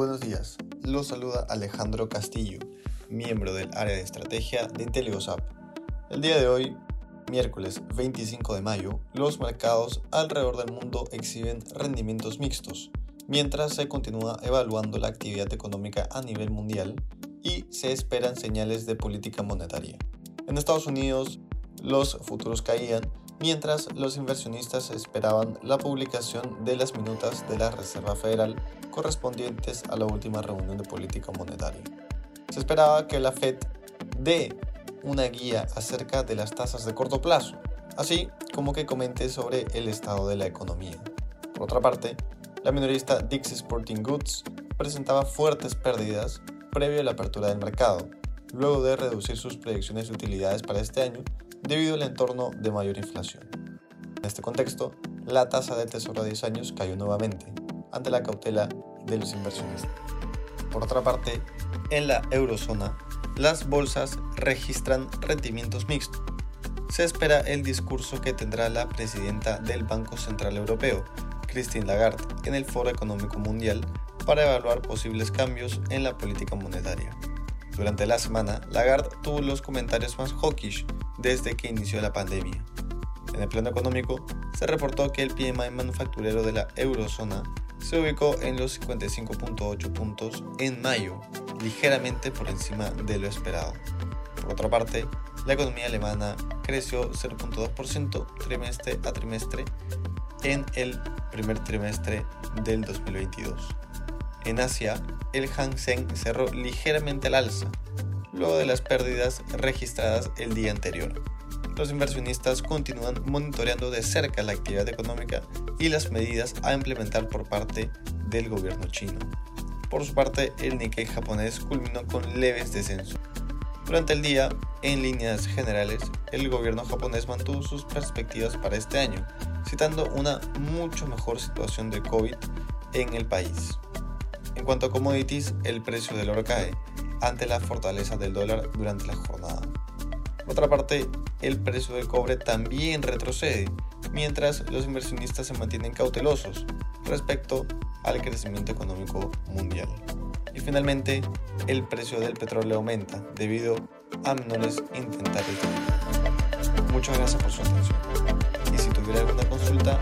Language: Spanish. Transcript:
Buenos días, los saluda Alejandro Castillo, miembro del área de estrategia de IntelliGoSap. El día de hoy, miércoles 25 de mayo, los mercados alrededor del mundo exhiben rendimientos mixtos, mientras se continúa evaluando la actividad económica a nivel mundial y se esperan señales de política monetaria. En Estados Unidos, los futuros caían mientras los inversionistas esperaban la publicación de las minutas de la Reserva Federal correspondientes a la última reunión de política monetaria. Se esperaba que la Fed dé una guía acerca de las tasas de corto plazo, así como que comente sobre el estado de la economía. Por otra parte, la minorista Dixie Sporting Goods presentaba fuertes pérdidas previo a la apertura del mercado, luego de reducir sus predicciones de utilidades para este año debido al entorno de mayor inflación. En este contexto, la tasa de tesoro a 10 años cayó nuevamente ante la cautela de los inversionistas. Por otra parte, en la eurozona, las bolsas registran rendimientos mixtos. Se espera el discurso que tendrá la presidenta del Banco Central Europeo, Christine Lagarde, en el Foro Económico Mundial para evaluar posibles cambios en la política monetaria. Durante la semana, Lagarde tuvo los comentarios más hawkish desde que inició la pandemia. En el plano económico, se reportó que el PMI manufacturero de la eurozona se ubicó en los 55.8 puntos en mayo, ligeramente por encima de lo esperado. Por otra parte, la economía alemana creció 0.2% trimestre a trimestre en el primer trimestre del 2022. En Asia, el Hang Seng cerró ligeramente al alza, luego de las pérdidas registradas el día anterior. Los inversionistas continúan monitoreando de cerca la actividad económica y las medidas a implementar por parte del gobierno chino. Por su parte, el Nikkei japonés culminó con leves descensos. Durante el día, en líneas generales, el gobierno japonés mantuvo sus perspectivas para este año, citando una mucho mejor situación de COVID en el país. En cuanto a commodities, el precio del oro cae, ante la fortaleza del dólar durante la jornada. Por otra parte, el precio del cobre también retrocede, mientras los inversionistas se mantienen cautelosos respecto al crecimiento económico mundial. Y finalmente, el precio del petróleo aumenta debido a menores inventarios Muchas gracias por su atención. Y si tuviera alguna consulta,